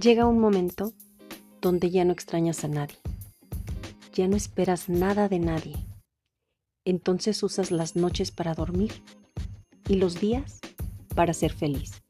Llega un momento donde ya no extrañas a nadie, ya no esperas nada de nadie. Entonces usas las noches para dormir y los días para ser feliz.